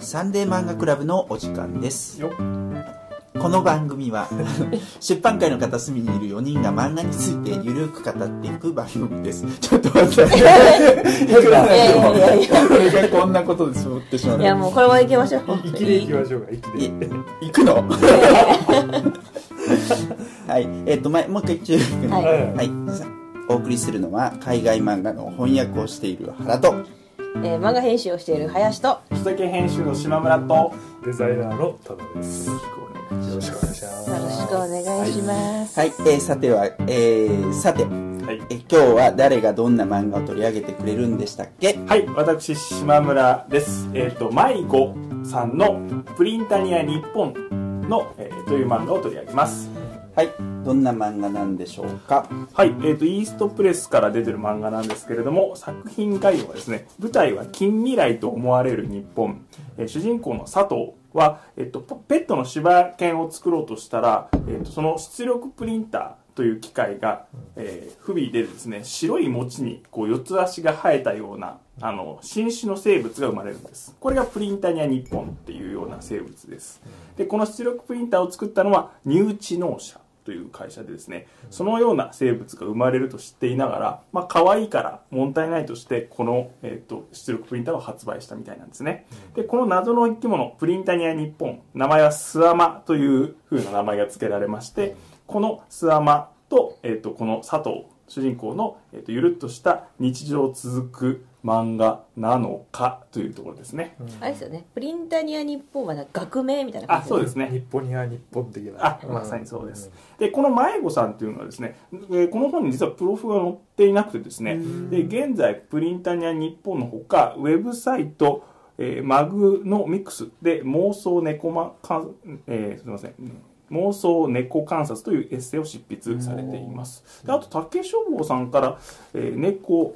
サンデー漫画クラブのお時間です。よこの番組は 出版界の片隅にいる4人が漫画についてゆるく語っていく番組です。ちょっと待って。いくらなんでもいやいやいやこれがこんなことで済ってしまういやもうこれは行きましょう。生きでいきましょうか。生きで。い行くの？はい。えっ、と、ま、もう一回中はい。はい、さお送りするのは海外漫画の翻訳をしている原とえー漫画編集をしている林と基礎編集の島村とデザイナーの多田です。よろしくお願いします。よろしくお願いします、はい、えーさては、えーさて、はいえ今日は誰がどんな漫画を取り上げてくれるんでしたっけ？はい私島村ですえっ、と迷子さんの「プリンタニア日本の」えーという漫画を取り上げますはい。どんな漫画なんでしょうか？はい、えー、とイーストプレスから出てる漫画なんですけれども作品概要はですね舞台は近未来と思われる日本、えー主人公の佐藤は、えー、とペットの柴犬を作ろうとしたら、えー、とその出力プリンターという機械が、えー不備でですね白い餅にこう四つ足が生えたようなあの新種の生物が生まれるんです。これがプリンタニア日本っていうような生物です。でこの出力プリンターを作ったのはニュー知能社という会社でですねそのような生物が生まれると知っていながらまあ可愛いから問題ないとしてこの、えー、と出力プリンターを発売したみたいなんですね。でこの謎の生き物プリンタニア日本名前はスアマという風な名前が付けられましてこのスアマと,、えー、とこの佐藤主人公の、えー、とゆるっとした日常続く漫画なのかというところですね、あれですよね。プリンタニア日本は学名みたいな感じあそうですね。日本には日本的な。あまさにそうです、でこの迷子さんっていうのはですね、えーこの本に実はプロフが載っていなくてですねで現在プリンタニア日本のほかウェブサイト、えーマグのミックスで妄想猫まかん、えーすみません。妄想猫観察というエッセイを執筆されています。であと竹書房さんから、えー猫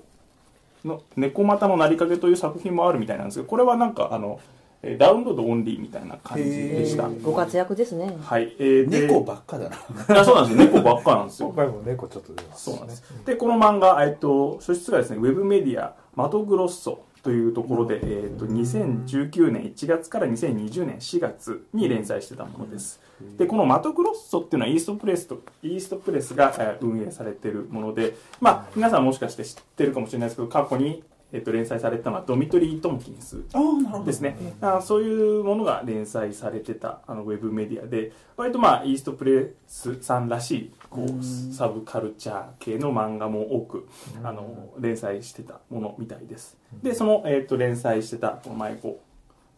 の猫股のなりかけという作品もあるみたいなんですけどこれはなんかあのえーダウンロードオンリーみたいな感じでした。ご活躍ですね。はい、えーで猫ばっかだな。あそうなんですよ。猫ばっかなんですよ。今回も猫ちょっと出ます、そうなんです。で、この漫画、えっと、書質がですね、ウェブメディア、マトグロッソというところで、えっと、2019年1月から2020年4月に連載してたものです。で、このマトグロッソっていうのはイーストプレスと、イーストプレスがえー運営されているもので、まあ、皆さんもしかして知ってるかもしれないですけど、過去に、えっと、連載されたのはドミトリー・トンキンスですね、あそういうものが連載されてたあのウェブメディアで割とまあイーストプレスさんらしいこうサブカルチャー系の漫画も多くあの連載してたものみたいです。でその、えー、と連載してたこの舞子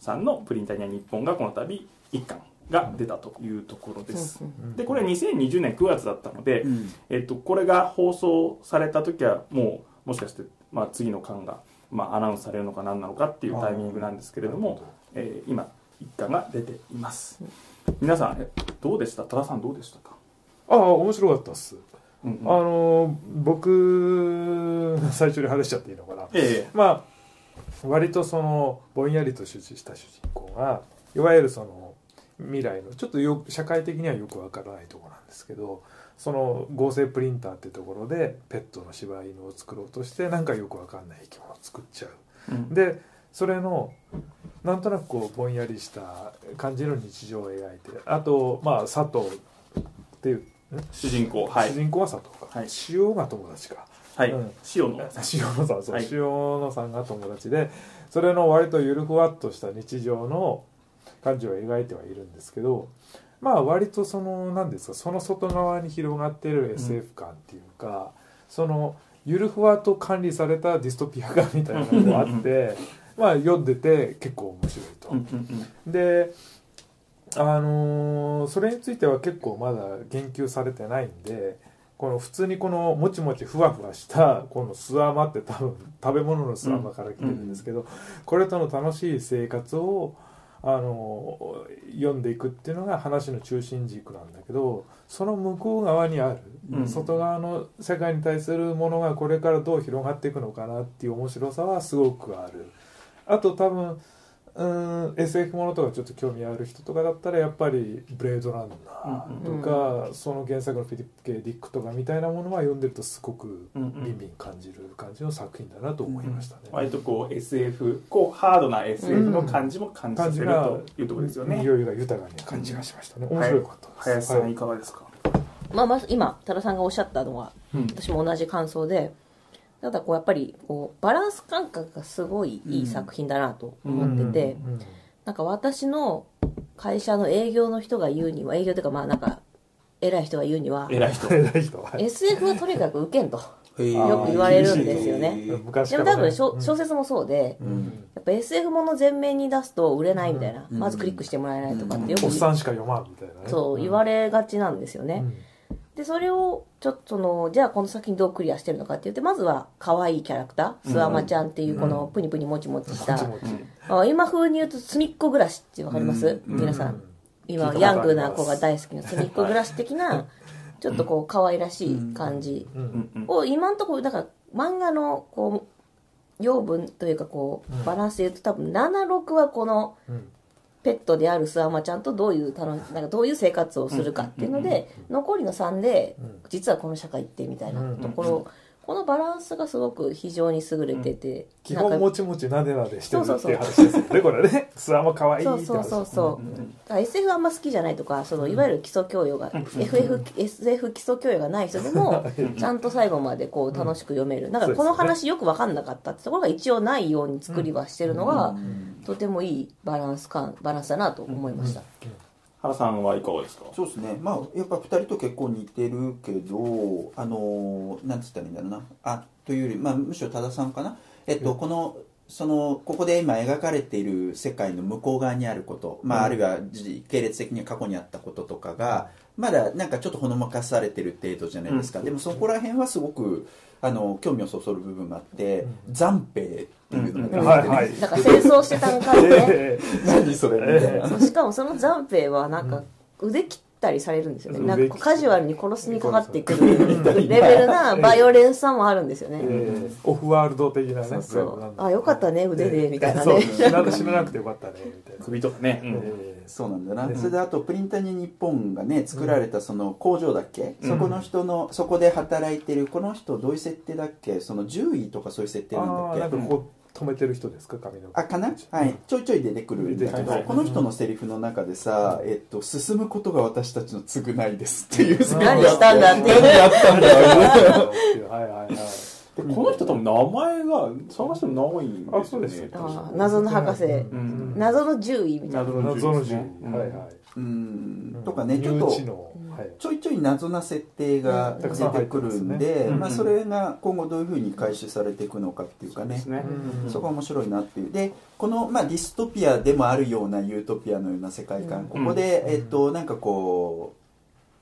さんの「プリンタニア日本」がこの度一巻が出たというところです。でこれは2020年9月だったので、うん。えっと、これが放送された時はもうもしかして、まあ、次の巻が、まあ、アナウンスされるのか何なのかっていうタイミングなんですけれども、えー今一巻が出ています。皆さんえどうでした？多田さんどうでしたか、ああ面白かったっす。うんうんあの僕最初に話しちゃっていいのかな。えまあ割とそのぼんやりとした主人公がいわゆるその未来のちょっとよ社会的にはよくわからないところなんですけどその合成プリンターってところでペットの柴犬を作ろうとしてなんかよくわかんない生き物を作っちゃう。えうんでそれのなんとなくこうぼんやりした感じの日常を描いてあとまあ佐藤っていう、ん主人公。はい。主人公は佐藤か、はい。塩が友達か。はい、うん。塩の。塩野さんそう、はい。塩野さんが友達でそれの割とゆるふわっとした日常の感じを描いてはいるんですけどまあ割とその何ですかその外側に広がっている SF 感っていうか、そのゆるふわと管理されたディストピア感みたいなのがあってまあ読んでて結構面白いと。うん。うん。うん。であのーそれについては結構まだ言及されてないんでこの普通にこのもちもちふわふわしたこのスワマって多分食べ物のスワマから来てるんですけど、これとの楽しい生活をあのー読んでいくっていうのが話の中心軸なんだけどその向こう側にある、うん外側の世界に対するものがこれからどう広がっていくのかなっていう面白さはすごくある。あと多分うーん SF ものとかちょっと興味ある人とかだったらやっぱり「ブレードランナー」とか、その原作のフィリップ・ケイ・ディックとかみたいなものは読んでるとすごくうんうんビンビン感じる感じの作品だなと思いましたね。割とこう SF こうハードな SF の感じも感じさせるというところですよね、匂いが豊かに感じがしました。ね。面白かったです。林さんはい。いかがですか、まあ、まず今多田さんがおっしゃったのはうん。私も同じ感想でただこうやっぱりこうバランス感覚がすごいいい作品だなと思ってて、うんなんか私の会社の営業の人が言うには営業というかまあなんか偉い人が言うには偉い人。偉い人。は SF はとにかく受けんとよく言われるんですよね。でも多分小小説もそうで、うん。やっぱ SF もの全面に出すと売れないみたいな、うん。まずクリックしてもらえないとかってよくおっさんしか読まんみたいなね。そう言われがちなんですよね、うんでそれをちょっとそのじゃあこの作品どうクリアしてるのかって言ってまずは可愛いキャラクター、スワマちゃんっていうこのプニプニもちもちした、もちもち。あ今風に言うと隅っこ暮らしってわかります、うん。皆さん。今ヤングな子が大好きな隅っこ暮らし的なちょっとこう可愛らしい感じうん。うん。うん。を今んところだから漫画のこう養分というかこうバランスで言うと多分76はこのうんペットであるスワマちゃんとどういう楽しなんかどういう生活をするかっていうので残りの3でうん。実はこの社会ってみたいなところこのバランスがすごく非常に優れてて基なんか本もちもちなでなでしてるっていう話ですよねこれね。スワも可愛いって話。そうそうそうそう、だから SF あんま好きじゃないとかそのいわゆる基礎教養が、FF SF 基礎教養がない人でも ちゃんと最後までこう楽しく読める。だからこの話よく分かんなかったってところが一応ないように作りはしてるのが、とてもいいバランス感バランスだなと思いました、原さんはいかがですか？そうですね。まあやっぱ2人と結構似てるけどあのなんつったらいいんだろうな。あというより、まあ、むしろ多田さんかな。えっと、このそのここで今描かれている世界の向こう側にあること、まあ、あるいは時系列的に過去にあったこととかがまだなんかちょっとほのまかされてる程度じゃないですか、でもそこら辺はすごくあの興味をそそる部分があって、暫兵っていうのがね、はいはい。だから戦争してたんかいね え何それみたいな。しかもその暫兵はなんか腕切ったりされるんですよね、うんなんかカジュアルに殺しにかかってくるレベルなバイオレンスさもあるんですよね、えオフワールド的なねそうあよかったね腕でみたいなそう。ね死な死ななくてよかったねみたいな。首とかね、そうなんだな、うんそれであとプリンタニ日本がね作られたその工場だっけ、うん。そこの人のそこで働いてるこの人どういう設定だっけ？その獣医とかそういう設定ーなんだあーなんっけかこう止めてる人ですか？髪の毛。あかな？はい。ちょいちょい出てくるんだけど、この人のセリフの中でさ、えっと「進むことが私たちの償いです」っていう何したん。だって何やったんだろうはいはいはいでこの人多分名前が探してもないんですよね。あそうです。あー謎の博士、うん。謎の獣医みたいな。謎の謎の銃銃ですね。はいはい。うん。とかねちょっとちょいちょい謎な設定が出てくるんで、うん。まあ、それが今後どういうふうに回収されていくのかっていうかね。そこは面白いなっていう。でこの、まあ、ディストピアでもあるようなユートピアのような世界観、ここで、えっと、なんかこう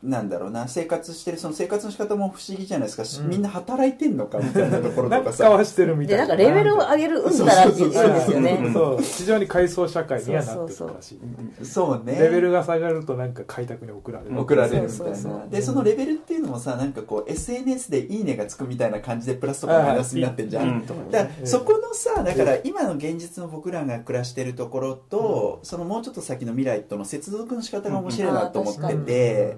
なんだろうな生活してるその生活の仕方も不思議じゃないですか、しうん。みんな働いてんのかみたいなところなんかとかさはしてるみたいな。でなんかレベルを上げるうんだらって言うんですよね。そう非常に階層社会にはなってるらしいそうね。レベルが下がるとなんか開拓に送られる送られるみたいなそうそうそう。でそのレベルっていうのもさなんかこう SNS で「いいね」がつくみたいな感じでプラスとかマイナスになってんじゃん、うん。だからそこのさだから今の現実の僕らが暮らしてるところと、そのもうちょっと先の未来との接続の仕方が面白いなと思ってて、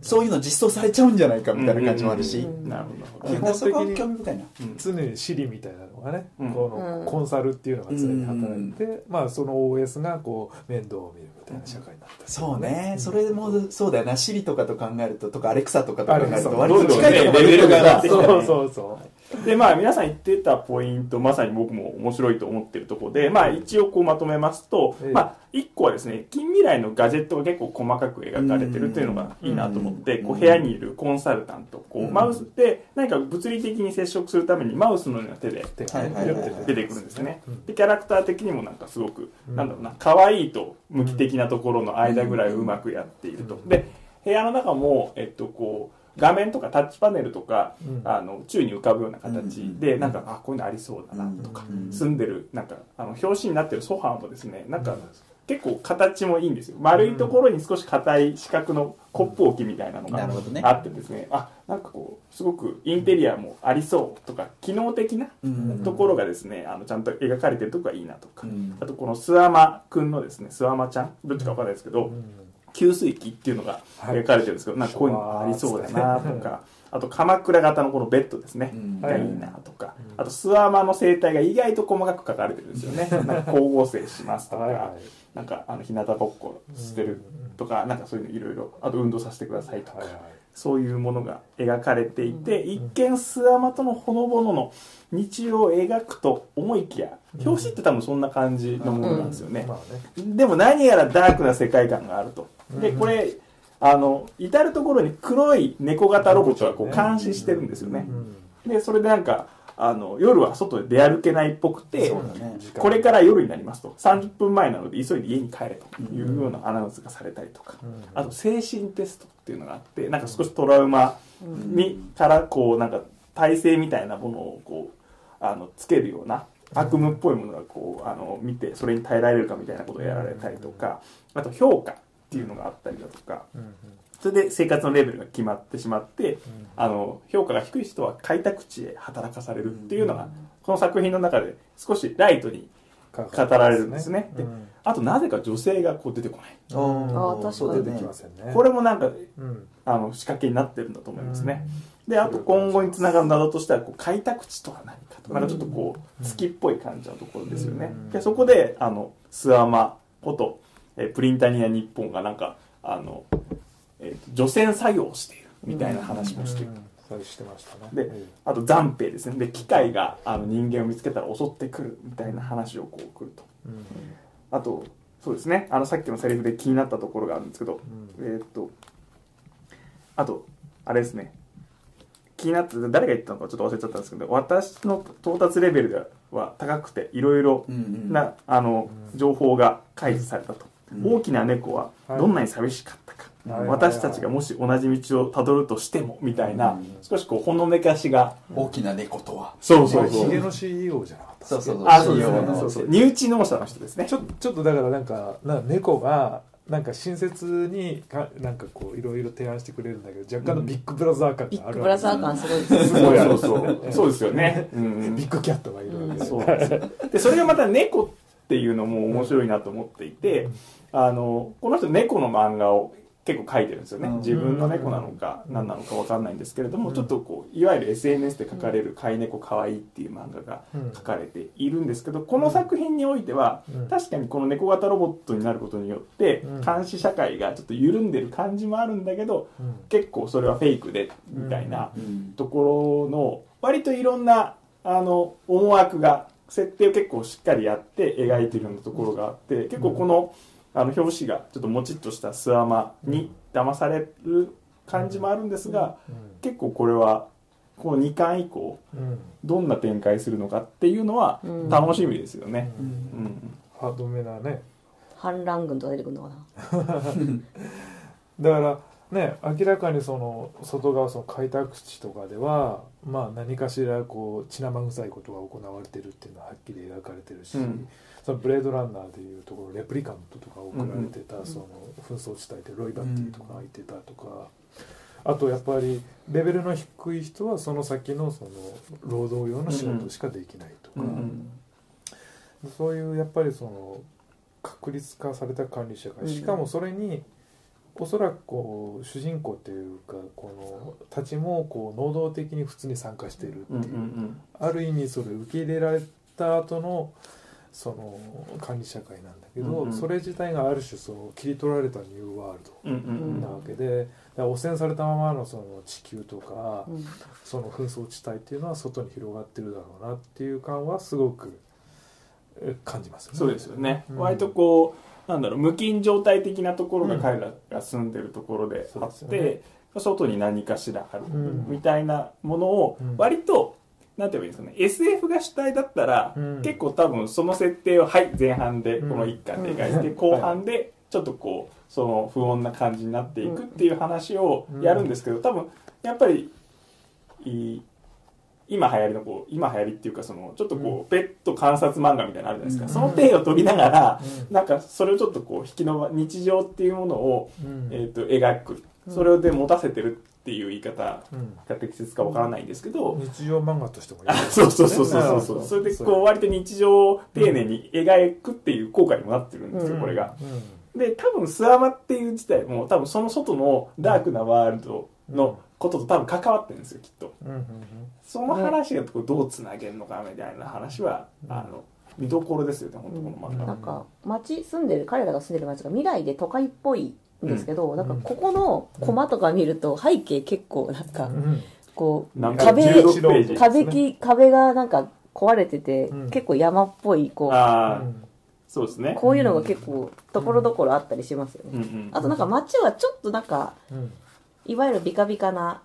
そういうの実装されちゃうんじゃないかみたいな感じもあるし、うんなるほど。基本そこは興味深いな常にシリみたいなのがね、うん。このうんコンサルっていうのが常に働いて、まあその OS がこう面倒を見るみたいな社会になったりそうね、ん。それもそうだよな。シリとかと考えるととかアレクサとかと考えると割とどんどん近いところまでレベルが上がってきてそうそうそうでまあ皆さん言ってたポイントまさに僕も面白いと思ってるところでまあ一応こうまとめますと、ええ。まあ一個はですね近未来のガジェットが結構細かく描かれてるっていうのがいいなと思ってうんこう部屋にいるコンサルタントこううんマウスで何か物理的に接触するためにマウスのような手で出てくるんですよね。うんでキャラクター的にもなんかすごく、うんなんだろうな可愛いと無機的なところの間ぐらいをうまくやっていると、うん。で部屋の中も、えっと、こう画面とかタッチパネルとか、うん。あの宙に浮かぶような形で、うんなんかあこういうのありそうだなとか、うん住んでるなんかあの表紙になってるソファーもですねなんか結構形もいいんですよ。丸いところに少し硬い四角のコップ置きみたいなのがあってですねあなんかこうすごくインテリアもありそうとか機能的なうんところがですねあのちゃんと描かれてるとこがいいなとか、うん。あとこのスアマくんのですねスアマちゃんどっちかわかんないですけど、うん給水器っていうのが描かれてるんですけど、なんかこういうのがありそうだなとかあと鎌倉型のこのベッドですね、うん。がいいなとか、あとスアマの生態が意外と細かく書かれてるんですよね。なんか光合成しますとか、なんかあの日向ぼっこしてるとか、なんかそういうのいろいろあと運動させてくださいとか、はいはい。そういうものが描かれていて、一見スアマとのほのぼのの日常を描くと思いきや表紙って多分そんな感じのものなんですよね、まあね。でも何やらダークな世界観があると。で、これ、あの、至る所に黒い猫型ロボットがこう監視してるんですよね。で、それでなんか、あの、夜は外で出歩けないっぽくて、ね。これから夜になりますと、30分前なので急いで家に帰れというようなアナウンスがされたりとか、あと精神テストっていうのがあって、なんか少しトラウマに、からこう、なんか体制みたいなものをこう、あの、つけるような悪夢っぽいものがこう、あの、見て、それに耐えられるかみたいなことをやられたりとか、あと評価っていうのがあったりだとか、それで生活のレベルが決まってしまって、あの評価が低い人は開拓地へ働かされるっていうのが、この作品の中で少しライトに語られるんですね。でうんあとなぜか女性がこう出てこない。あーあー確かにね。出てきませんね。これもなんかうん。あの仕掛けになってるんだと思いますね。で、あと今後につながる謎としてはこう開拓地とは何かと。なんかちょっとこう月っぽい感じのところですよね。でそこであのスアマこと、えープリンタニア日本がなんかあの、えー除染作業をしているみたいな話もしている。それしてましたね。でうん。あと残兵ですね。で機械があの人間を見つけたら襲ってくるみたいな話をこう来ると。うん。あとそうですね。あのさっきのセリフで気になったところがあるんですけど、えーっとあとあれですね。気になって誰が言ったのかちょっと忘れちゃったんですけど私の到達レベルでは高くていろいろうんうん。なあの情報が開示されたと、うん大きな猫はどんなに寂しかったか、はい。私たちがもし同じ道をたどるとしてもみたいな、うん。少しこうほのめかしが大きな猫とは。そうそうそう。ヒゲの CEO じゃなかったそうそうあそうです CEO ねのそうそう。身内農者の人ですね。ちょちょっとだからなんかな猫がなんか親切にかなんかこういろいろ提案してくれるんだけど若干のビッグブラザー感ビッがあるグブラザー感すごいですそうそうそう。そうですよね、う んビッグキャットがいるわけで。そうなんですよ。でそれがまた猫っていうのも面白いなと思っていて、あのこの人猫の漫画を結構書いてるんですよね、うん。自分の猫なのか何なのか分かんないんですけれども、ちょっとこういわゆる SNS で書かれる「飼い猫かわいい」っていう漫画がうん。書かれているんですけどこの作品においては、うん。確かにこの猫型ロボットになることによって、うん。監視社会がちょっと緩んでる感じもあるんだけどうん。結構それはフェイクでみたいなうん。ところの割といろんなあの思惑が設定を結構しっかりやって描いてるようなところがあって結構このあの表紙がちょっともちっとしたスアマに騙される感じもあるんですが結構これはこの2巻以降うん。どんな展開するのかっていうのはうん。楽しみですよね。ハードめなね。反乱軍とか出てくるのかな。だからね明らかにその外側その開拓地とかではまあ何かしらこう血生臭いことが行われてるっていうのははっきり描かれてるし、うん。そのブレードランナーでいうところレプリカントとか送られてたその紛争地帯でロイ・バッティとかがいてたとか、あとやっぱりレベルの低い人はその先のその労働用の仕事しかできないとか、うん。そういうやっぱりその確立化された管理者がうん。しかもそれにおそらくこう主人公っていうかこのたちもこう能動的に普通に参加しているっていう、ある意味それ受け入れられた後のその管理社会なんだけど、うんうん。それ自体がある種その切り取られたニューワールドなわけで、汚染されたままのその地球とか、うん。その紛争地帯っていうのは外に広がってるだろうなっていう感はすごくえ感じますよね。そうですよね、うん。割とこうなんだろう無菌状態的なところが彼らが住んでるところであって、そうですよね。外に何かしらあるうんみたいなものをうん。割と、なんて言えばいいんですかね SF が主体だったら、うん。結構多分その設定をはい前半でこの一巻で描いて、うん。後半でちょっとこうその不穏な感じになっていくっていう話をやるんですけど多分やっぱりい今流行りのこう今流行りっていうかそのちょっとこう、ペット観察漫画みたいなのあるじゃないですか、その手を取りながら、なんかそれをちょっとこう引き伸ば日常っていうものを、うん。えー、と描く。それで持たせてるっていう言い方が適切か？わからないんですけど、日常漫画としてもいいあ そうそうそうそうそう。それでこう割と日常を丁寧に描くっていう効果にもなってるんですよ、うん。これが。うん。で多分スワマっていう自体も多分その外のダークなワールドのことと多分関わってるんですよきっと。うんうんその話がどうつなげるのかみたいな話は、あの見どころですよね本当この漫画、なんか町住んでる彼らが住んでる町が未来で都会っぽいんですけど、なんかここのコマとか見ると背景結構なんかうん。こうなんか壁16ページ壁き壁がなんか壊れてて、うん。結構山っぽいこうそうですね。こういうのが結構ところどころあったりしますよね、うんうん。あとなんか街はちょっとなんかうんいわゆるビカビカな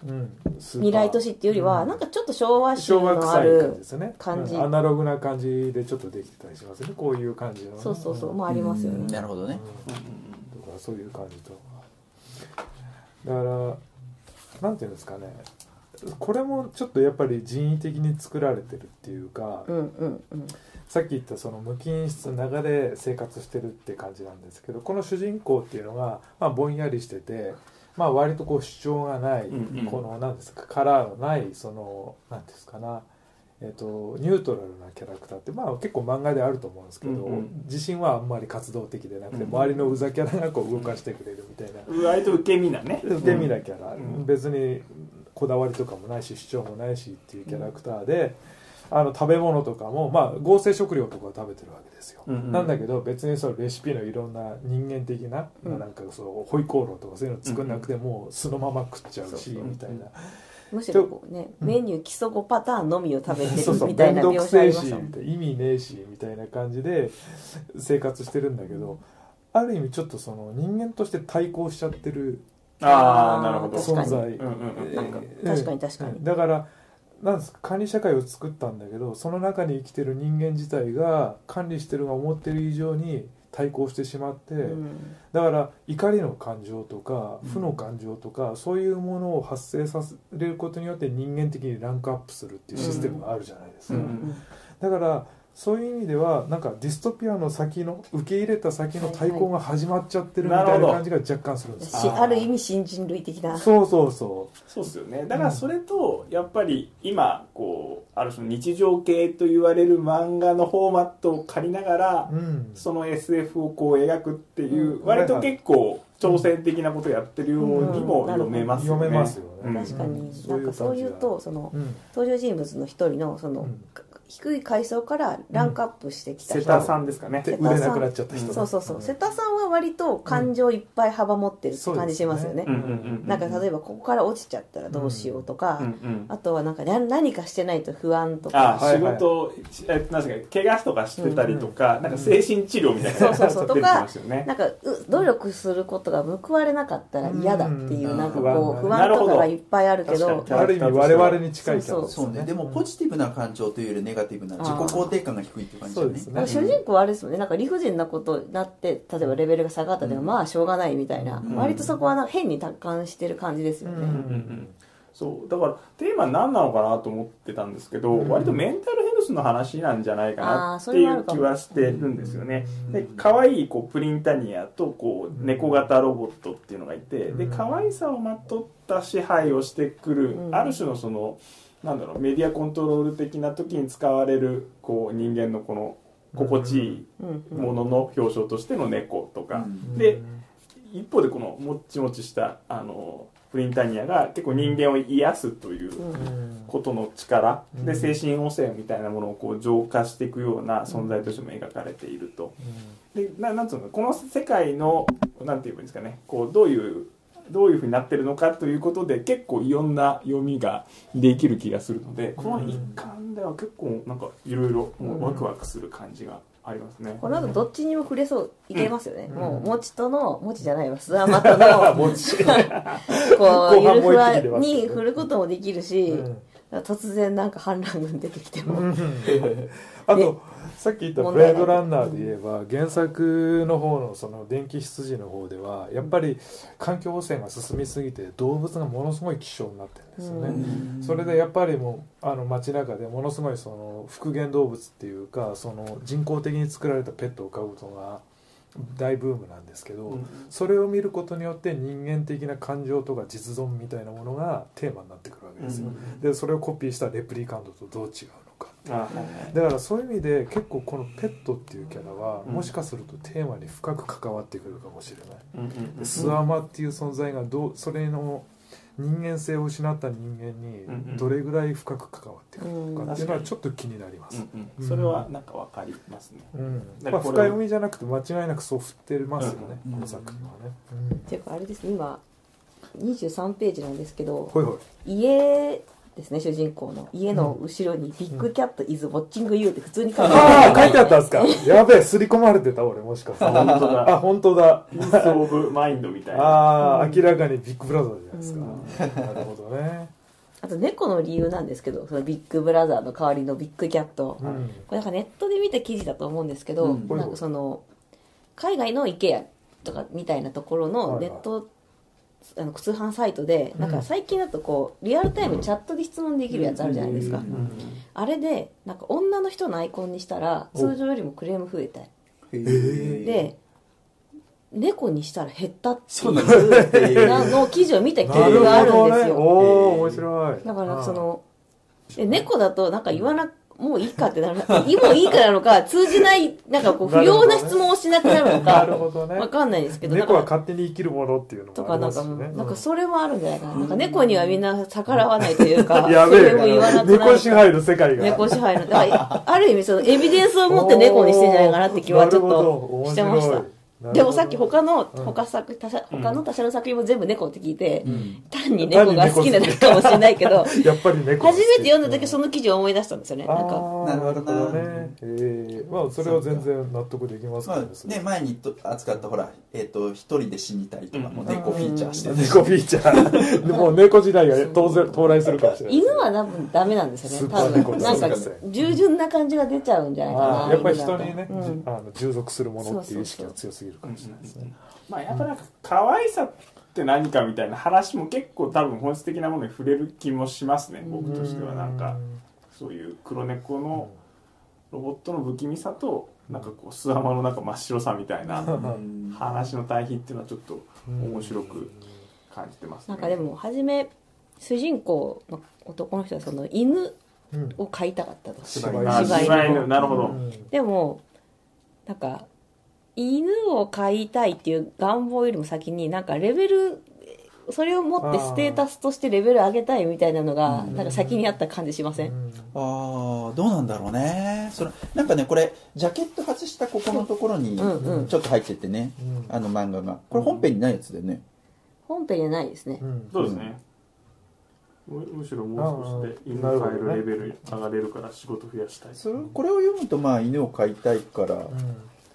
未来都市っていうよりは、うん。なんかちょっと昭和集昭和のあ臭い感じるですね。感じ。うんアナログな感じでちょっとできてたりしますよね。こういう感じのね。そうそうそう、ん。もありますよね、なるほどね。とかそういう感じとだからなんていうんですかね。これもちょっとやっぱり人為的に作られてるっていうか、うんうんうん。さっき言ったその無菌室の中で生活してるって感じなんですけどこの主人公っていうのが、まあ、ぼんやりしてて、まあ、割とこう主張がない、うんうん。この何ですかカラーのないその何ですかな、えっとニュートラルなキャラクターって、まあ、結構漫画であると思うんですけど、うんうん。自身はあんまり活動的でなくて、うん周りのうざキャラがこう動かしてくれるみたいな。割と受け身なね。受け身なキャラ、うん。別にこだわりとかもないし主張もないしっていうキャラクターで、あの食べ物とかも、まあ、合成食料とかを食べてるわけですよ、うんうん。なんだけど別にそのレシピのいろんな人間的な、うん。なんかそうホイコーローとかそういうの作んなくてもそのまま食っちゃうし、みたいな、むしろこうね、メニュー基礎5パターンのみを食べてるみたいな 描写ありますもんみたいな意味ねえしみたいな感じで生活してるんだけどある意味ちょっとその人間として対抗しちゃってるああなるほど。確かに。存在、確かに確かに。だからなんですか管理社会を作ったんだけどその中に生きてる人間自体が管理してるが思ってる以上に対抗してしまって、うん。だから怒りの感情とかうん。負の感情とか、そういうものを発生させることによって人間的にランクアップするっていうシステムがあるじゃないですか、うん。だからそういう意味ではなんかディストピアの先の受け入れた先の対抗が始まっちゃってるみたいな感じが若干するんです。よしある意味新人類的な。そうそうそそうですよね。だからそれとやっぱり今こうある種の日常系と言われる漫画のフォーマットを借りながらう、うん、その SF をこう描くっていう、うん。割と結構挑戦的なことをやってるようにもうん。読めますよね。読めますよね。うん。確かに、うん。なんかそういうとそのうん。登場人物の一人のその、うん低い階層からランクアップしてきた人、瀬田さんですかね。で売れなくなっちゃった人。そうそうそう。瀬田さんは割と感情いっぱい幅持ってるって感じしますよね,、うんうんうんなんか例えばここから落ちちゃったらどうしようとか、うんうんあとはなんかな何かしてないと不安とあかはい仕事、えなんですか怪我とかしてたりとか、なんか精神治療みたいな。そうそうそう。出てきますよね。なんかう努力することが報われなかったら嫌だっていううん。なんかこう不不安安とかがいっぱいあるけど。ある意味我々に近いキャラそうそうね。でもポジティブな感情というよりネガティブな自己肯定感が低いっていう感じだよね。ね主人公はあれですもんね。なんか理不尽なことになって例えばレベルが下がったでも、まあしょうがないみたいな、うん。割とそこはな変に達観してる感じですよね、うん。うんうんそう。だからテーマ何なのかなと思ってたんですけど、うん。割とメンタルヘルスの話なんじゃないかなっていう気はしてるんですよね。うんで可愛いこうプリンタニアとこう猫型ロボットっていうのがいてでうん。可愛さをまとった支配をしてくる、うん。ある種のそのなんだろうメディアコントロール的な時に使われるこう人間のこの心地いいものの表彰としての猫とか、うん。で一方でこのもっちもちしたあのプリンタニアが結構人間を癒すといううん。ことの力、うん。で精神汚染みたいなものをこう浄化していくような存在としても描かれていると。でななんつうのこの世界のなんて言えばいいんですかね。こうどういうどういうふうになってるのかということで結構いろんな読みができる気がするのでこの一巻では結構なんかいろいろもうワクワクする感じがありますね。この後どっちにも触れそういけますよね、んもうもちとのもちじゃないわスワマとの こうゆるふわに振ることもできるし、うん突然なんか反乱軍出てきても、あねとさっき言った「ブレードランナー」で言えば原作の方のその電気羊の方ではやっぱり環境汚染が進みすぎて動物がものすごい希少になってるんですよね、うん。それでやっぱりもうあの街中でものすごいその復元動物っていうかその人工的に作られたペットを飼うことが大ブームなんですけど、それを見ることによって人間的な感情とか実存みたいなものがテーマになってくるわけですよ、でそれをコピーしたレプリカントとどう違うのかだからそういう意味で結構このペットっていうキャラはうん。もしかするとテーマに深く関わってくるかもしれない、うんスワマっていう存在がどうそれの人間性を失った人間うんうん。にどれぐらい深く関わってくるのかっていうのはちょっと気になります、うんうん。それはなんかわかりますね。うん。まあ深読みじゃなくて間違いなくそう振ってますよね、うんこの作品はね、っていうかあれですね今23ページなんですけどほいほい。家ですね主人公の。家の後ろに「 Big Cat is watching you」って普通に書いてああ書いてあったんですか？やべえ刷り込まれてた俺もしかしたら本当だ。あ本当だ。 peace of mind みたいな。ああ明らかにビッグブラザーじゃないですか、なるほどね、あと猫の理由なんですけどそのビッグブラザーの代わりのビッグキャット、うん。これなんかネットで見た記事だと思うんですけど、うん。なんかその海外の IKEA とかみたいなところのネット、あの通販サイトでなんか最近だとこうリアルタイムチャットで質問できるやつあるじゃないですか、あれでなんか女の人のアイコンにしたら通常よりもクレーム増えたへーで猫にしたら減ったっていうなの記事を見た記憶があるんですよおお面白いだからその猫だとなんか言わなくもういいかってなる。いもういいかなのか通じないなんかこう不要な質問をしなくなるのなかわかんないですけど猫は勝手に生きるものっていうのとかなんか、なんかそれもあるんじゃないかな。なんか猫にはみんな逆らわないというか やそれもべ言わなくな猫支配の世界が。猫支配のだからある意味そのエビデンスを持って猫にしてんじゃないかなって気はちょっとしてましたでもさっき他の他作他社他の他社の作品も全部猫って聞いて、単に猫が好きなだけかもしれないけど やっぱり猫初めて読んだ時その記事を思い出したんですよね。なんか。あーなるほどなね。えー。まあそれは全然納得できますけまどあね、前にと扱ったほら、えっと一人で死にたいとかも猫フィーチャーして。て、猫フィーチャー。でもう猫時代が当然到来するかもしれない。犬は多分ダメなんですよね。多分。なんか従順な感じが出ちゃうんじゃないかなあーやっぱり人にね、うんあの従属するものっていう意識が強すぎるかもしれないですね。まあやっぱなんか可愛さって何かみたいな話も結構多分本質的なものに触れる気もしますね僕としてはなんか。そういう黒猫のロボットの不気味さとなんかこうスワマのなんか真っ白さみたいなうん。話の対比っていうのはちょっと面白く感じてますね。なんかでも初め主人公の男の人はその犬うん。を飼いたかったと。柴犬あ柴犬なるほど。うん。でもなんか犬を飼いたいっていう願望よりも先になんかレベルそれを持ってステータスとしてレベル上げたいみたいなのがなんか先にあった感じしません、ああどうなんだろうね。それなんかねこれジャケット外したここのところにうんうん。ちょっと入っててね、うん。あの漫画が。これ本編にないやつだよね、本編じゃないですね、うん。そうですね。むむしろもう少しで犬飼えるレベル上がれるから仕事増やしたい。それこれを読むとまあ犬を飼いたいからうん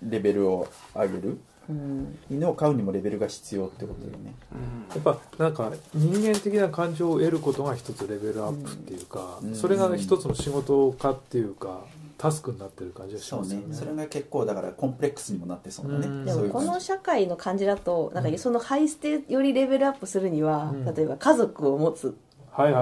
レベルを上げる。うん、犬を飼うにもレベルが必要ってことだよね、やっぱなんか人間的な感情を得ることが一つレベルアップっていうか、うん。それが一つの仕事化っていうかタスクになってる感じがしそうますよね。ね。それが結構だからコンプレックスにもなってそうだね、うん。でもこの社会の感じだとなんかそのハイステよりレベルアップするには、うん。例えば家族を持つ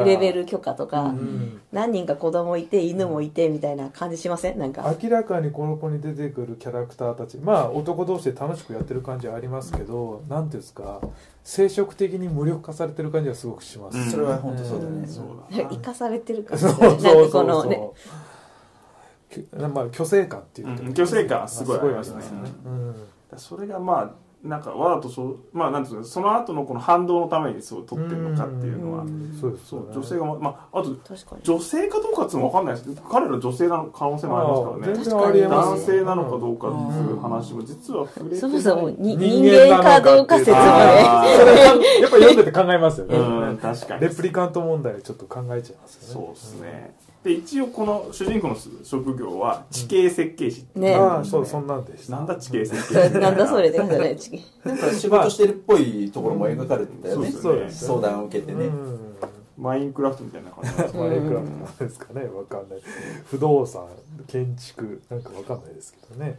レベル許可とか、うん。何人か子供いて犬もいてみたいな感じしません？なんか。明らかにこの子に出てくるキャラクターたちまあ男同士で楽しくやってる感じはありますけど何ていうんですか生殖的に無力化されてる感じはすごくします、うん。それは本当そうだね、うん。そうだ。な生かされてる感じそうなんかそうそう。このね。そうきまあ虚勢感っていうかうん。虚勢感はすごいありますね。うん。それがまあなんかわざとそうまあなんていうのその後のこの反動のためにそう撮ってるのかっていうのは。うん。そうですそうよね女性がままああと確かに。女性かどうかっていうのも分かんないです彼ら女性なの可能性もありますからね。男性なのかどうかっていう話も実は触れてない。そもそもに人人間かどうか説まあでそれやっぱ読んでて考えますよね、うん確かに。レプリカント問題をちょっと考えちゃいますよね。そうですねで一応この主人公の職業は地形設計士ね。ああそうそんなんでした。なんだ地形設計士 なんだそれって感じじゃないチキンなんか仕事してるっぽいところも描かれてたよね、そうですね。相談を受けてね、うん。マインクラフトみたいな感じ。なんですかマインクラフトですかね。わかんない。不動産建築。なんかわかんないですけどね、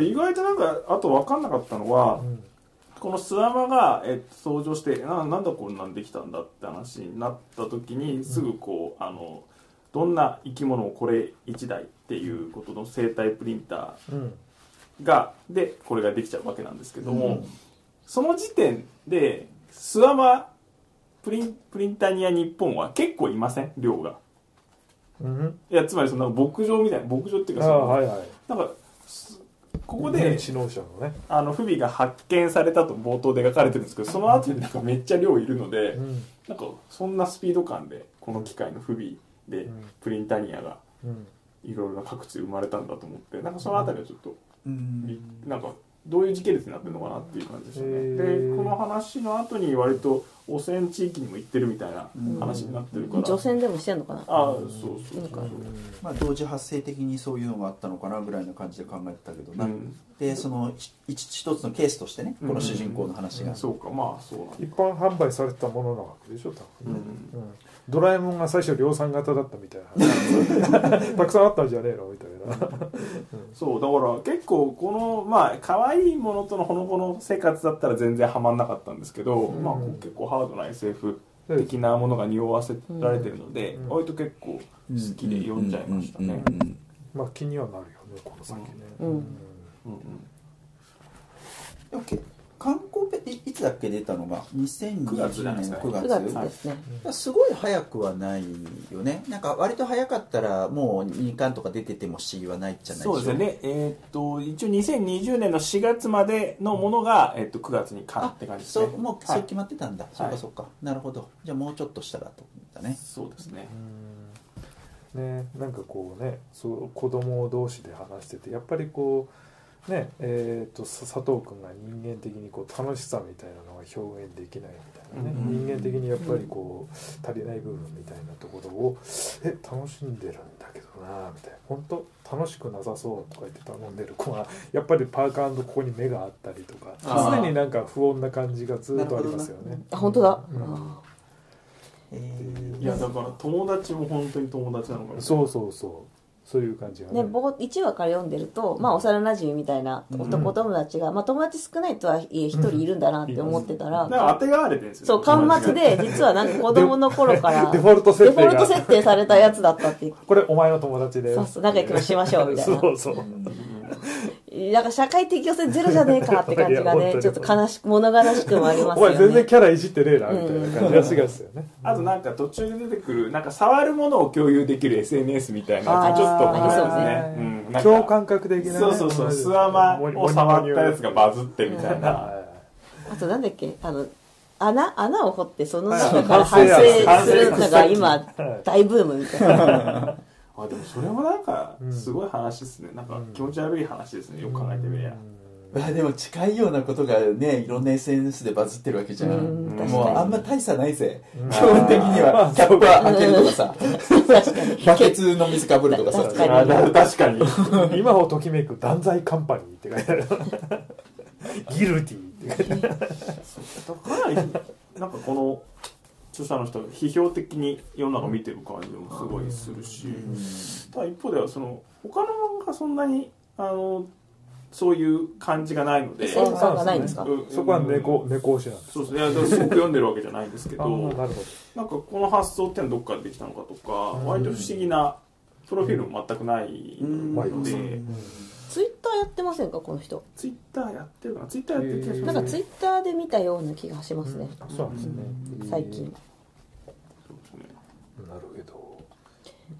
意外となんかあと分かんなかったのは、うん。このスワマが、えっと、登場してななんだこんなんできたんだって話になった時にすぐこう、あのどんな生き物もこれ1台っていうことの生体プリンタうん。ーがでこれができちゃうわけなんですけども、うん。その時点でスワマプリンプリンタニア日本は結構いません？量が。うん。いやつまりその牧場みたいな牧場っていうあかその、あはいはい。なんかすここで電知能者のね、あの不備が発見されたと冒頭で書かれてるんですけどその後になんかめっちゃ量いるので、うん。なんかそんなスピード感でこの機械の不備でうん。プリンタニアがうん。いろいろな各地で生まれたんだと思ってなんかそのあたりはちょっとうん。びなんかどういう時系列になってるのかなっていう感じでしたね。でこの話の後に割と汚染地域にも行ってるみたいな話になってるから、除染でもしてんのかな？ああそうそうそうそう。まあ、同時発生的にそういうのがあったのかなぐらいの感じで考えてたけどな、うん。でその一一つのケースとしてねこの主人公の話が、そうかまあそうなんだ一般販売されてたものなわけでしょ多分。ね、うん。うん。ドラえもんが最初量産型だったみたいな。話 たくさんあったんじゃねえのみたいな。そうだから結構このまあ可愛いものとのほのぼの生活だったら全然ハマんなかったんですけど、ん。まあ結構ハードな SF 的なものが匂わせられてるので、うん。割と結構好きで読んじゃいましたね。うんうんうんまあ気にはなるよねこの先ね、うん。うんうん。でもけ観光ペいいつだっけ出たのが？2020 9月じゃない年のですか。9 9月。月ですね、すごい早くはないよね。なんか割と早かったらもう2巻とか出てても C はないじゃないそうですね、えーっと一応2020年の4月までのものが、えーっと9月に買あって感じですね。そうもうそはい。う決まってたんだ、そうかそうか。なるほど。じゃあもうちょっとしたらと思ったね。そうですね。うん。ねなんかこうねそう子供同士で話しててやっぱりこうねえー、とさ佐藤君が人間的にこう楽しさみたいなのが表現できないみたいなね、うん人間的にやっぱりこう足りない部分みたいなところを「え楽しんでるんだけどな」みたいな「本当楽しくなさそう」とか言って頼んでる子が やっぱりパーカーここに目があったりとか常になんか不穏な感じがずっとありますよね。あ本当だ、うん。あえいやだから友達も本当に友達なのかなそうそうそうそういう感じがーね、ぼ1話から読んでると、まあ、幼なじみみたいな男友達が、まあ、友達少ないとはいえ一人いるんだなって思ってたら、だから当てがわれてるんですよそう端末で実はなんか子供の頃からデフォルト設定が。デフォルト設定されたやつだったって。これお前の友達でそうそう仲良くしましょうみたいな。そうそうなんか社会的予選ゼロじゃねえかって感じがね ちょっと悲しく物悲しくもありますよお前全然ねキャラいじってねえなみたいな感じがしがすよね、あとなんか途中で出てくるなんか触るものを共有できる SNS みたいなちょっとありそうね。うん。なんか共感覚的なね。そうそうそう。スワマを触ったやつがバズってみたいな。はあとなんだっけ？あの穴？穴を掘ってそのはい。中から反省するのが今はい大ブームみたいな あでもそれもなんかうんすごい話ですね。なんかうん気持ち悪い話ですね。よく考えてみりゃ。あでも近いようなことがねいろんな SNS でバズってるわけじゃん。もうあんま大差ないぜ。うん。基本的には。キャップは開けるとかさ。確かにバケツの水かぶるとかさ。確かに。あだ確かに。今をときめく断罪カンパニーって書いてある。ギルティって書いてある。かなりなんかこの著者の人が批評的に世の中見てる感じもすごいするし、ただ一方ではその他の漫画がそんなにあのそういう感じがないので、そう感がないんですか？うん。そこは猫猫推しなんですそうですね。すごく読んでるわけじゃないんですけど なるほなんかこの発想ってのはど。っからできたのかとか、割と不思議なプロフィールも全くないので、うんツイッターやってませんかこの人？ツイッターやってるかな？ツイッターやってる気がしますなんかツイッターで見たような気がしますね。どそうなんですね。最近。そうですね。なるほ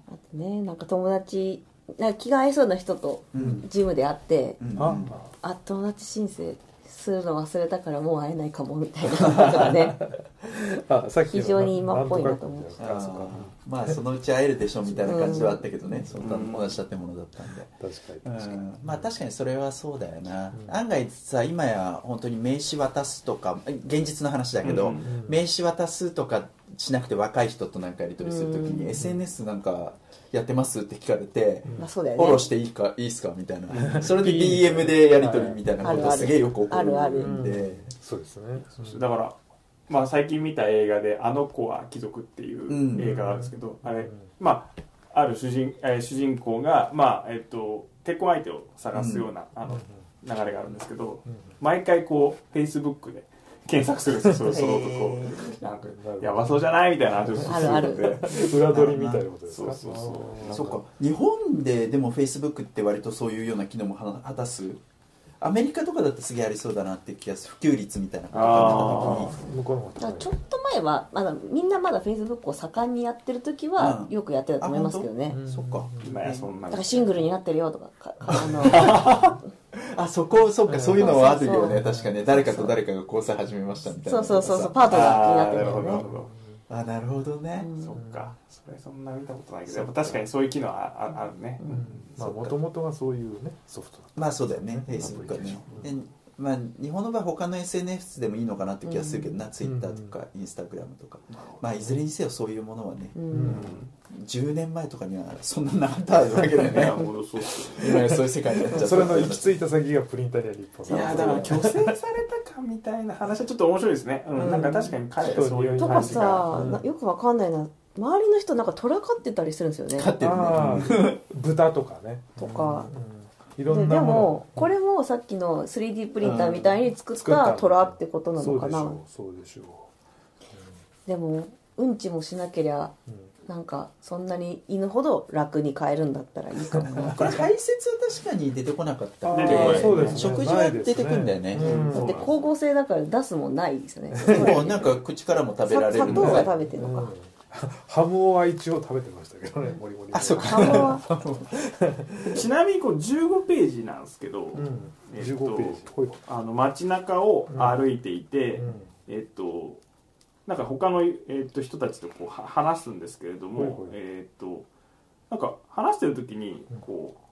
あとねなんか友達なんか気が合いそうな人とうん。ジムで会って、うん。どあ。あ友達申請するの忘れたからもう会えないかもみたいなことがね。あさっきの非常に今っぽいなと思うああそうか。ーまあそのうち会えるでしょみたいな感じはあったけどね、そんなうん同じ建物だったんで、確かに。確かに。うんまあ確かにそれはそうだよな、うん。案外さ今や本当に名刺渡すとか現実の話だけど、うん名刺渡すとかしなくて若い人となんかやり取りするときに、うん SNS なんかやってますって聞かれて、まあそうだよね。フォローしていいかいいっすかみたいな。それで DM でやり取りみたいなことすげえよく起こるあるある。ん。でそうですね。だからまあ、最近見た映画で「あの子は貴族」っていう映画があるんですけど、あれまあある主人,、えー主人公が、まあえっと結婚相手を探すような、あの流れがあるんですけど、毎回こうフェイスブックで検索するんですよその男を。なんかやばそうじゃないみたいな話をするある。あるので。裏取りみたいなことですか？そうそうそう。そっか。日本ででもフェイスブックって割とそういうような機能も果たすアメリカとかだとすげえありそうだなって気がする。普及率みたいなこと考え向こうの方が。だからちょっと前はまだみんなまだフェイスブックを盛んにやった時時はうん。よくやってたと思いますけどね、た時にそっか。今やそんなだからシングルになってるよとかかあの。あそこそっかそういうのはあるよね。確かね誰かと誰かが交際始めましたみたいな。そうそうそうそう。パートナーになってるよね。どなるほどあなるほどね、うん。そっか。それそんな見たことないけど。確かにそういう機能はあああるね、まあもともとはそういうねソフトだまあそうだよね、フェイスブックはね。でまあ、日本の場合他の SNS でもいいのかなって気がするけどな、ツイッターとかインスタグラムとか、まあいずれにせよそういうものはね、うん。10年前とかにはそんななかったわけだよいやね今やそういう世界になっちゃった。それの行き着いた先がプリンターには立派いやだから虚勢されたかみたいな話はちょっと面白いですね、うん。なんか確かに彼はそういうとか感じが。さ、よくわかんないな。周りの人なんか虎飼ってたりするんですよね。飼ってるね。ああ 豚とかね。とか、うんいろででんなもの。もこれもさっきの 3D プリンターみたいに作ったた。虎ってことなのかな、そうでしょうそうでしょでもうんちもしなけりゃう、うん。なんかそんなに犬ほど楽に飼えるんだったらいいかもな。これ排泄は確かに出てこなかった出てこないそうですね。食事は出てくんだよね。うんだって光合成だから出すもんないですよね。もうなんか口からも食べられ砂糖がるのが食べてるのか、ハムは一応食べてましたけどねモリモリあそうか。ハムは？ちなみにこう15ページなんですけど、うん。えっと15ページ。ほいほいあの街中を歩いていて、うん。えっとなんか他の、えっと、人たちとこうは話すんですけれども、えっとなんか話してる時にこう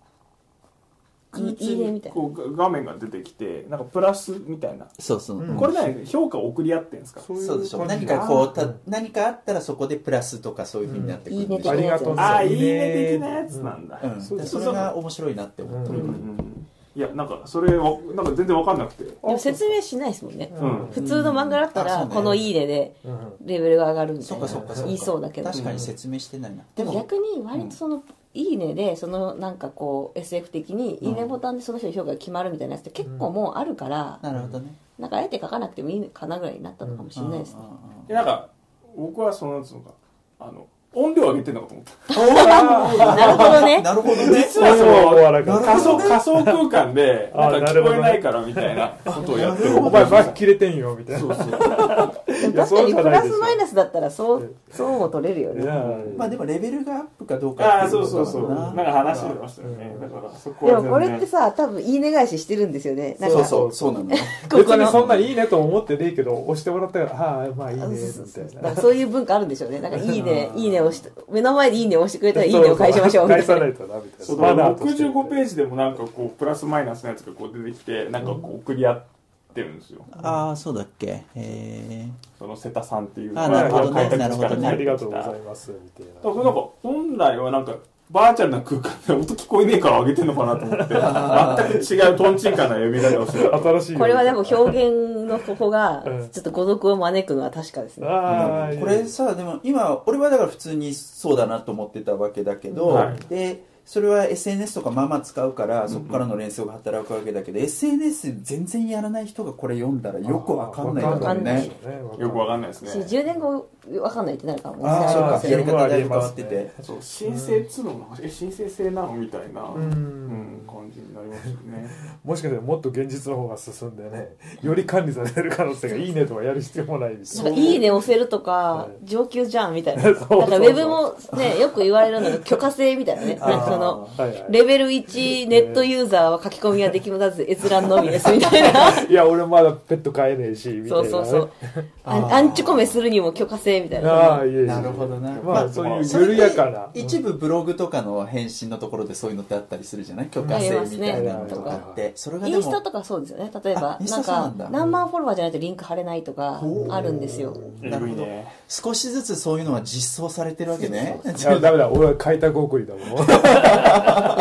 いいいいねみたいな。こうが画面が出てきてなんかプラスみたいな、そうそう、うん。これね評価を送り合ってんですか？そうそうでしょ何かこうたうん何かあったらそこでプラスとかそういうふうになってくるんでしょ。うん。いいねありがとう。ああいいいいねね的なやつなんだ、うん。そうでそれが面白いなって思ってる、うんうん。いやなんかそれはなんか全然わかんなくて。説明しないですもんね。うん。普通の漫画だったらこの「いいね」でうん。レベルが上がるみたそいうな言いそうだけど。確かに説明してないな、でも逆に割とその「いいね」でそのなんかこう SF 的に「いいね」ボタンでその人の評価が決まるみたいなやつって結構もうあるからなるほどね。なんかあえて書かなくてもいいかなぐらいになったのかもしれないですね。でなんか僕はそのなんつうのかあの音量上げてんのかと思った。なるほどね。なるほどね。実はそのおーおー笑仮想仮想空間であなんか聞こえないからみたいなことをやってる。お前バッ切れてんよみたいな。そうそう 確か。にプラスマイナスだったらそうそうも取れるよね。まあでもレベルがアップかどうかああっていそうそうそうなんか話してましたよね。だからそこではもこれってさ多分いいね返ししてるんですよね。なんかそうそうそうなのよ。別にそんないいねと思ってでいいけど押してもらったからああまあいいねみそうそうたいな。だからそういう文化あるんでしょうね。なんかいいねいいねをして目の前でいいねを押してくれたらいいねを返しましょうみたいな。返さないとなみたいなそうだからマナーとして65ページでもなんかこうプラスマイナスのやつがこう出てきてなんかこう送り合ってるんですよ。ああそうだっけ？へその瀬田さんっていう。あなるほどね。なるほどね。ありがとうございます。みたいだからなんか本来はなんかバーチャルな空間で音聞こえねえから上げてんのかなと思って。全く違うトンチンカンな読み方をしてたな新しいこれはでも表現の方法が うん。ちょっと誤読を招くのは確かですね。これさでも今俺はだから普通にそうだなと思ってたわけだけど、はい。でそれは SNS とかまあまあ使うからそこからの連想が働くわけだけど、SNS 全然やらない人がこれ読んだらよくわかんないだろうわかんないね。よくわかんんないですしね10年後分かんないってなるかもああそうか。ーやり方だいぶ変わってて、そう。申請っつうのもえ申請制なのみたいな、ううんん、感じになりますよね。もしかしたらもっと現実の方が進んでねより管理されてる可能性がいいねとかやる必要もないみたいななんかいいね押せるとかはい。上級じゃんみたいな。そうなんそう。かウェブもねよく言われるのが許可制みたいなね。なんかそのはいはい。レベル1ネットユーザーは書き込みはできまず閲覧のみですみたいな。いや俺まだペット飼えねえしみたいな、ね、そうそうそう。アンチコメするにも許可制みたいな。ああいえいえ。なるほどな。まあ、まあそういう緩やかな。一部ブログとかの返信のところでそういうのってあったりするじゃない？許可制みたいなのとかあってそれがでイもンスタとかそうですよね。例えばなんか何万フォロワーじゃないとリンク貼れないとかあるんですよ。なるほど。少しずつそういうのは実装されてるわけね。いやダメだ。俺は開拓送りだもん。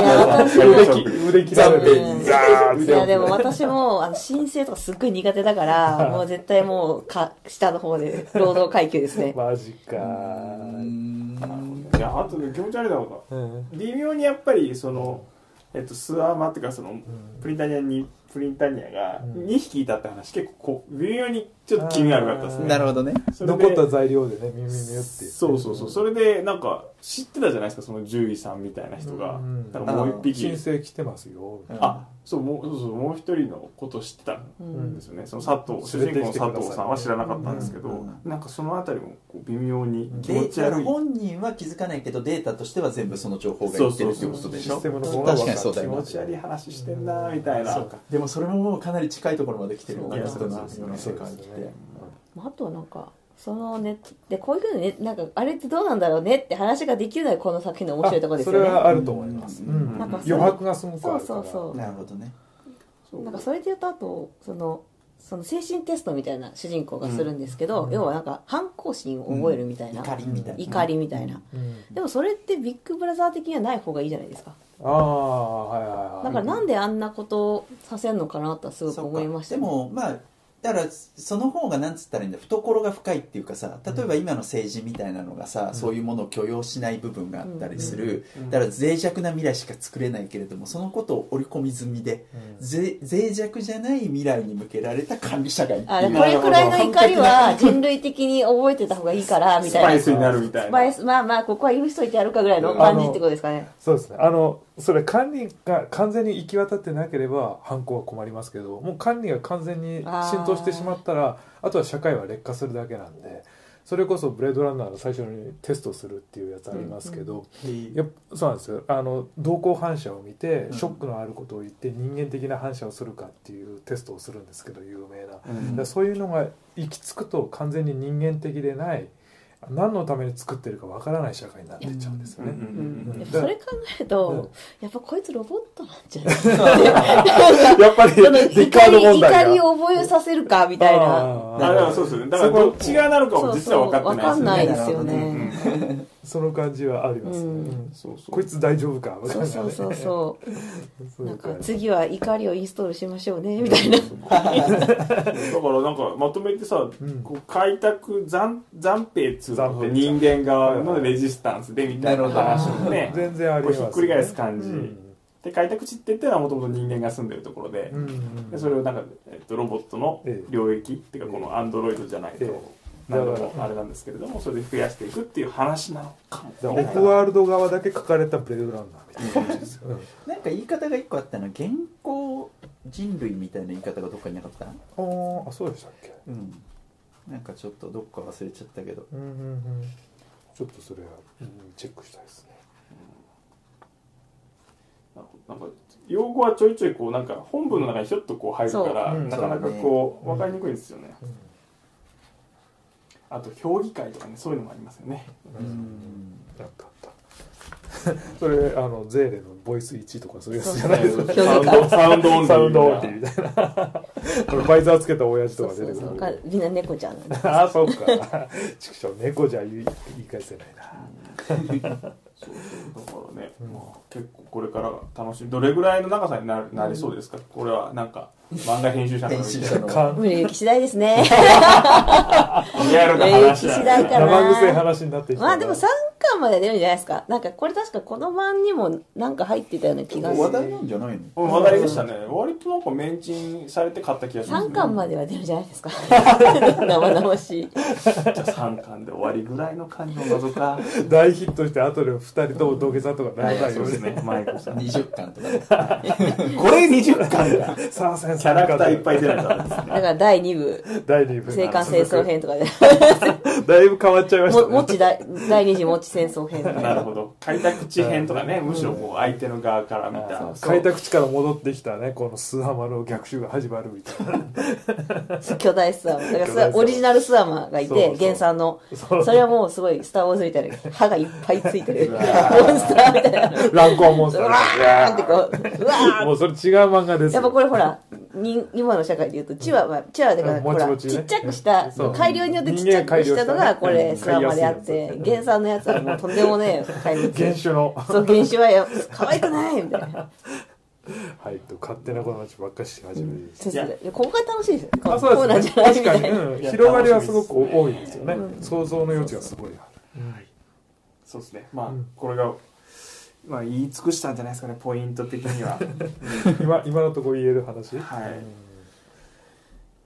や私も腕切られてうんザーって。いやでも私もあの申請とかすっごい苦手だからもう絶対もうか下の方で労働階級ですね。マジか。いやあとね気持ち悪いだろううん。な微妙にやっぱりそのえっとスアーマっていうかそのプリンタニアにプリンタニアがうん。2匹いたって話結構こう微妙にちょっと気味悪かったですね。なるほどね。残った材料でねミュミュミュって。そうそうそう。それでなんか知ってたじゃないですかその獣医さんみたいな人が。うん。だからもう一匹。申請来てますよ。あそうもうそうそうもう一人のことを知ってたんですよね、その佐藤主人公の佐藤さんは知らなかったんですけど、うん。なんかそのあたりもこう微妙に気データ持ち悪い。本人は気づかないけどデータとしては全部その情報がいってるっていうことでしょ？システムの方が分かる確かにそうだよな気持ち悪い話してんなみたいな、そうか。でもそれももうかなり近いところまで来てるよう。な世界って。ねあとはなんかそのねでこういうふうにねなんかあれってどうなんだろうねって話ができるのがこの作品の面白いところですよそれねはあると思います。うん。うん。なんか余白がすごくあそうるから。そうそうなるほどね。そうなんかそれで言うとあとそのその精神テストみたいな主人公がするんですけど、要はなんか反抗心を覚えるみたいな、怒りみたいな。怒りみたいな、うん。でもそれってビッグブラザー的にはない方がいいじゃないですかああはいはいはい。だからなんであんなことをさせんのかなとはすごく思いましたでもまあだからその方がなんつったらいいんだ懐が深いっていうかさ例えば今の政治みたいなのがさ、そういうものを許容しない部分があったりする、うん。だから脆弱な未来しか作れないけれどもそのことを織り込み済みで、うん。ぜ脆弱じゃない未来に向けられた管理社会っていこれくらいの怒りは人類的に覚えてた方がいいから みたいな。スパイスになるみたいな。スパイスまあまあここは許しといてやるかぐらいの感じってことですかね。そうですねあのそれ管理が完全に行き渡ってなければ犯行は困りますけどもう管理が完全に浸透してしまったらあとは社会は劣化するだけなんでそれこそブレードランナーの最初にテストするっていうやつありますけど、でやっぱそうなんですよ。あの同行反射を見てうん。ショックのあることを言って人間的な反射をするかっていうテストをするんですけど有名な、うん。らそういうのが行き着くと完全に人間的でない何のために作ってるかわからない社会になっていっちゃうんですよね。それ考えると、やっぱこいつロボットなんじゃない？やっぱり怒りを覚えさせるかみたいな。ああだからそうですよね。だからどっち側なのかも実は分かってわかんなないいですよね その感じはありますね、こいつ大丈夫か？みたいなね。そうそうそうそ そううなんか次は怒りをインストールしましょうねみたいな。だからなんかまとめてさ、ん。こう開拓残残兵っつうのって人間側のレジスタンスでみたいな話もね全然ありまひっくり返す感じ。うん。で開拓地って言ってのはもともと人間が住んでるところで,、うんうんでそれをなんか、えっと、ロボットのええ。領域っていうかこのアンドロイドじゃないと、ええなんでだからもあれなんですけれどもそれで増やしていくっていう話なのかも。オフワールド側だけ書かれたブレードランナーみたいな。感じですよ、うん。なんか言い方が一個あったのは現行人類みたいな言い方がどっかになかった？あーあそうでしたっけ？うん。なんかちょっとどっか忘れちゃったけど。うんうんうん。ちょっとそれは、うん。チェックしたいですね。なんか用語はちょいちょいこうなんか本文の中にひょっとこう入るから、なかなかこう分かりにくいですよね、あと評議会とかねそういうのもありますよね。うん。あったあったそれあのゼーレのボイス1とかそういうやつじゃないですか。サウンドサウンドオンサウンドオンみたいな。これバイザーつけた親父とか出てくる。そうみんな猫ちゃんああそうか。畜生猫じゃ言い言い返せないな そうそうだからね、まあ、結構これから楽しみどれぐらいの長さにななりそうですか、これはなんか漫画編集者の編集者のですね。リアルな話次第かな。生臭い話になってきたまあでも3巻まで出るんじゃないですか。なんかこれ確かこの版にもなんか入ってたような気がする。話題なんじゃないの？うん話題でしたね。割となんかメンチンされて買った気がします、3巻までは出るんじゃないですか。生々しい。じゃあ3巻で終わりぐらいの感じの謎か。大ヒットして後で2人とも土下座とかならないようにそうですね。マイコさん。20巻とかね。これ20巻だ参戦キャラクターいっぱい出ないとダメですね。だから第2部。第2部。青函戦争編とかで。だいぶ変わっちゃいましたね。ももち第第二次もち戦争編とか なるほど。開拓地編とかねむしろこう相手の側から見た。開拓地から戻ってきたねこのスハマの逆襲が始まるみたいな。巨大スワマだからオリジナルスワマがいてそうそう。原産の。そう。それはもうすごいスター・ウォーズみたいな歯がいっぱいついてる。モンスターみたいな。ランコンモンスターうわーってこううわーもうそれ違う漫画ですよ。やっぱこれほら人今の社会でいうとチワワチワワだからうんほらもちっちゃくした改良によってちっちゃくしたのがこれスワマであってうん原産のやつはもうとんでもねえ怪物原種の。そう原種はや可愛くないみたいな。はいと勝手なことばっかりし始めるそうそうここが楽しいですよ。こあそうこうなんですじゃないみたね確かに、いなうん、広がりはすごく多いですよね、想像の余地がすごいある、そうですね。まあ、うん。これがまあ言い尽くしたんじゃないですかねポイント的には。今今のところ言える話？はい。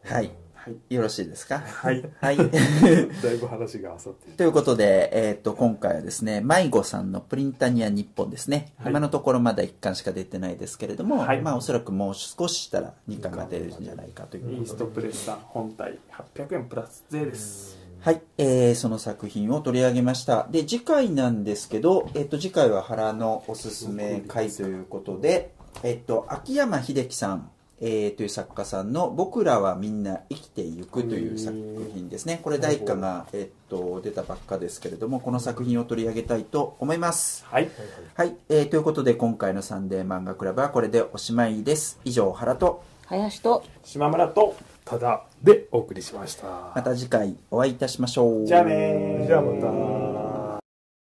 はい。はい。よろしいですか？はい。はい。だいぶ話があさってということで、えー、と今回はですね迷子さんのプリンタニア日本ですね、はい。今のところまだ1巻しか出てないですけれども、はい。まあ、おそらくもう少ししたら2巻が出るんじゃないかというイーストプレスさん本体800円プラス税ですはい、えーその作品を取り上げました。で次回なんですけど、えっと次回は原のおすすめ回ということで、えっと秋山秀樹さん、えーという作家さんの「僕らはみんな生きていく」という作品ですね。これ第1巻が、えっと出たばっかですけれどもこの作品を取り上げたいと思います。はい。はい、えーということで今回の「サンデー漫画クラブ」はこれでおしまいです。以上原と林と島村とただでお送りしました。また次回お会いいたしましょう。じゃあねー。じゃあまた